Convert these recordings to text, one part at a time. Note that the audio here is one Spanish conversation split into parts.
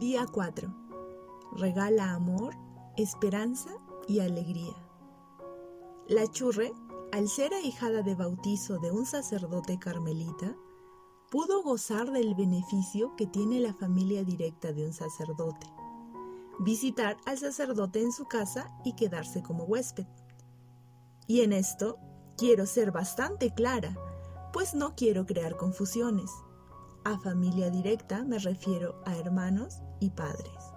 Día 4. Regala amor, esperanza y alegría. La churre, al ser ahijada de bautizo de un sacerdote carmelita, pudo gozar del beneficio que tiene la familia directa de un sacerdote, visitar al sacerdote en su casa y quedarse como huésped. Y en esto quiero ser bastante clara, pues no quiero crear confusiones. A familia directa me refiero a hermanos y padres.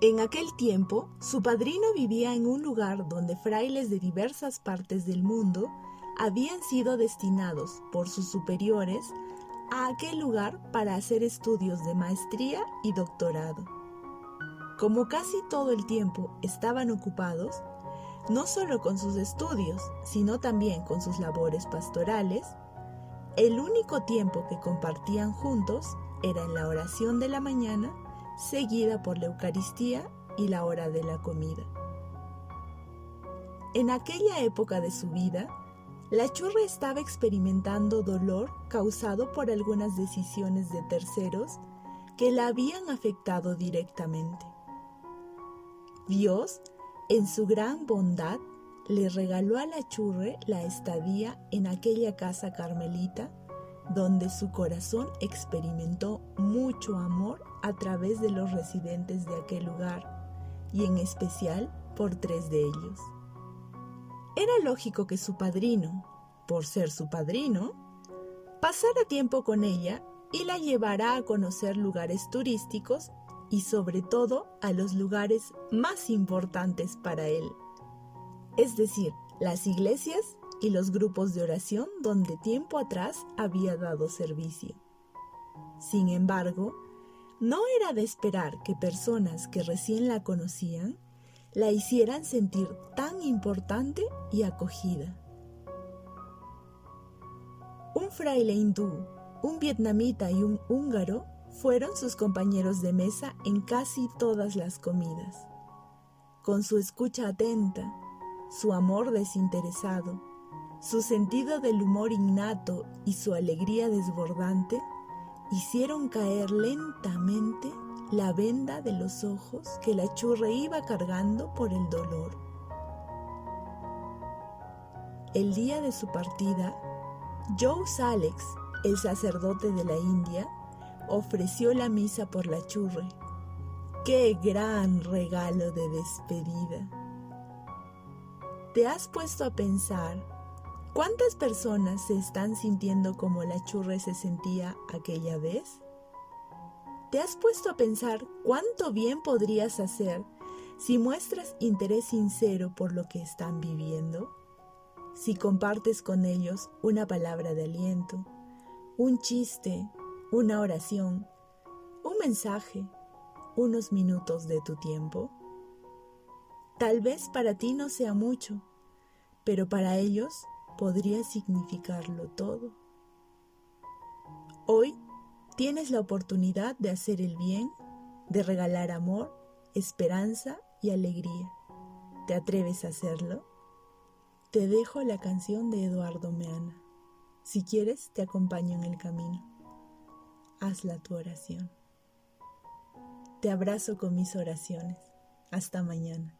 En aquel tiempo, su padrino vivía en un lugar donde frailes de diversas partes del mundo habían sido destinados por sus superiores a aquel lugar para hacer estudios de maestría y doctorado. Como casi todo el tiempo estaban ocupados, no solo con sus estudios, sino también con sus labores pastorales, el único tiempo que compartían juntos era en la oración de la mañana, seguida por la Eucaristía y la hora de la comida. En aquella época de su vida, la churra estaba experimentando dolor causado por algunas decisiones de terceros que la habían afectado directamente. Dios, en su gran bondad, le regaló a la churre la estadía en aquella casa carmelita donde su corazón experimentó mucho amor a través de los residentes de aquel lugar y en especial por tres de ellos. Era lógico que su padrino, por ser su padrino, pasara tiempo con ella y la llevara a conocer lugares turísticos y sobre todo a los lugares más importantes para él es decir, las iglesias y los grupos de oración donde tiempo atrás había dado servicio. Sin embargo, no era de esperar que personas que recién la conocían la hicieran sentir tan importante y acogida. Un fraile hindú, un vietnamita y un húngaro fueron sus compañeros de mesa en casi todas las comidas. Con su escucha atenta, su amor desinteresado, su sentido del humor innato y su alegría desbordante hicieron caer lentamente la venda de los ojos que la churre iba cargando por el dolor. El día de su partida, Joe Alex, el sacerdote de la India, ofreció la misa por la churre. ¡Qué gran regalo de despedida! ¿Te has puesto a pensar cuántas personas se están sintiendo como la churre se sentía aquella vez? ¿Te has puesto a pensar cuánto bien podrías hacer si muestras interés sincero por lo que están viviendo? Si compartes con ellos una palabra de aliento, un chiste, una oración, un mensaje, unos minutos de tu tiempo. Tal vez para ti no sea mucho, pero para ellos podría significarlo todo. Hoy tienes la oportunidad de hacer el bien, de regalar amor, esperanza y alegría. ¿Te atreves a hacerlo? Te dejo la canción de Eduardo Meana. Si quieres, te acompaño en el camino. Hazla tu oración. Te abrazo con mis oraciones. Hasta mañana.